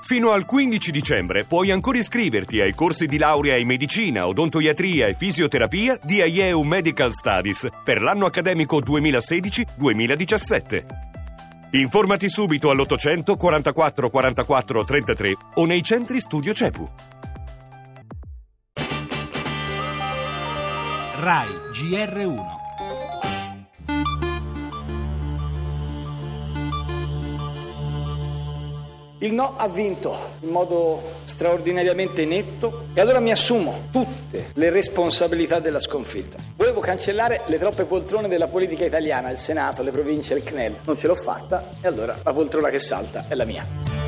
Fino al 15 dicembre puoi ancora iscriverti ai corsi di laurea in medicina, odontoiatria e fisioterapia di IEU Medical Studies per l'anno accademico 2016-2017. Informati subito all'800 44 44 33 o nei centri studio CEPU. RAI GR1 Il no ha vinto in modo straordinariamente netto e allora mi assumo tutte le responsabilità della sconfitta. Volevo cancellare le troppe poltrone della politica italiana, il Senato, le province, il CNEL. Non ce l'ho fatta e allora la poltrona che salta è la mia.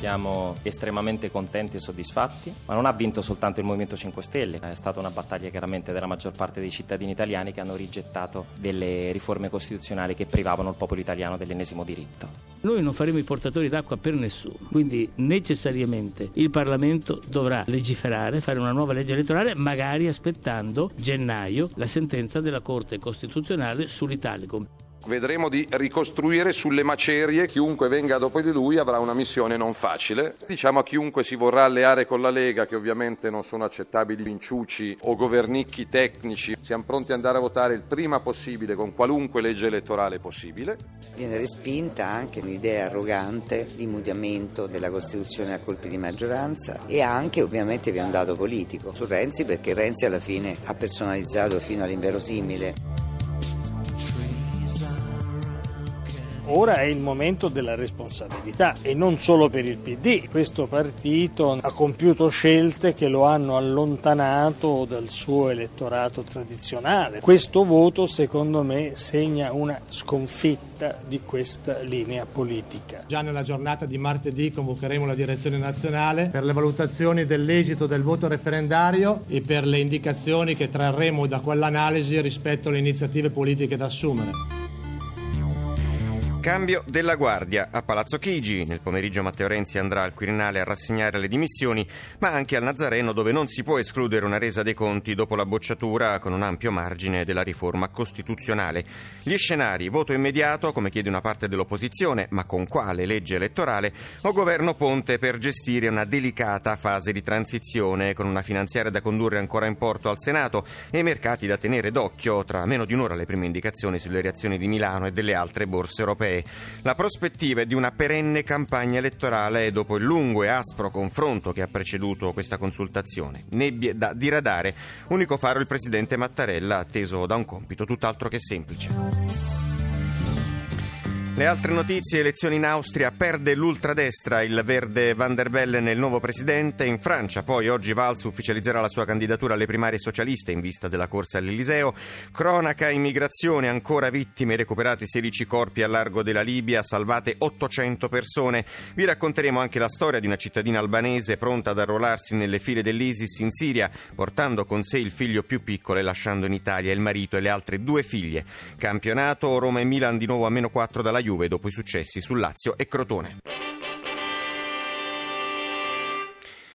Siamo estremamente contenti e soddisfatti, ma non ha vinto soltanto il Movimento 5 Stelle, è stata una battaglia chiaramente della maggior parte dei cittadini italiani che hanno rigettato delle riforme costituzionali che privavano il popolo italiano dell'ennesimo diritto. Noi non faremo i portatori d'acqua per nessuno, quindi necessariamente il Parlamento dovrà legiferare, fare una nuova legge elettorale, magari aspettando gennaio la sentenza della Corte Costituzionale sull'Italicum. Vedremo di ricostruire sulle macerie, chiunque venga dopo di lui avrà una missione non facile. Diciamo a chiunque si vorrà alleare con la Lega, che ovviamente non sono accettabili inciuci o governicchi tecnici, siamo pronti ad andare a votare il prima possibile con qualunque legge elettorale possibile. Viene respinta anche un'idea arrogante di mutamento della Costituzione a colpi di maggioranza e anche ovviamente vi è un dato politico su Renzi perché Renzi alla fine ha personalizzato fino all'inverosimile Ora è il momento della responsabilità e non solo per il PD. Questo partito ha compiuto scelte che lo hanno allontanato dal suo elettorato tradizionale. Questo voto secondo me segna una sconfitta di questa linea politica. Già nella giornata di martedì convocheremo la direzione nazionale per le valutazioni dell'esito del voto referendario e per le indicazioni che trarremo da quell'analisi rispetto alle iniziative politiche da assumere. Cambio della guardia a Palazzo Chigi. Nel pomeriggio Matteo Renzi andrà al Quirinale a rassegnare le dimissioni, ma anche al Nazareno dove non si può escludere una resa dei conti dopo la bocciatura con un ampio margine della riforma costituzionale. Gli scenari, voto immediato come chiede una parte dell'opposizione, ma con quale legge elettorale, o governo Ponte per gestire una delicata fase di transizione con una finanziaria da condurre ancora in porto al Senato e mercati da tenere d'occhio tra meno di un'ora le prime indicazioni sulle reazioni di Milano e delle altre borse europee europee. La prospettiva è di una perenne campagna elettorale dopo il lungo e aspro confronto che ha preceduto questa consultazione. Nebbie da diradare, unico faro il presidente Mattarella atteso da un compito tutt'altro che semplice. Le altre notizie, elezioni in Austria, perde l'ultradestra, il verde Van der Bellen è il nuovo presidente. In Francia poi oggi Valls ufficializzerà la sua candidatura alle primarie socialiste in vista della corsa all'Eliseo. Cronaca, immigrazione, ancora vittime, recuperati 16 corpi a largo della Libia, salvate 800 persone. Vi racconteremo anche la storia di una cittadina albanese pronta ad arruolarsi nelle file dell'ISIS in Siria, portando con sé il figlio più piccolo e lasciando in Italia il marito e le altre due figlie. Campionato, Roma e Milan di nuovo a meno 4 dalla Juve Juve dopo i successi su Lazio e Crotone.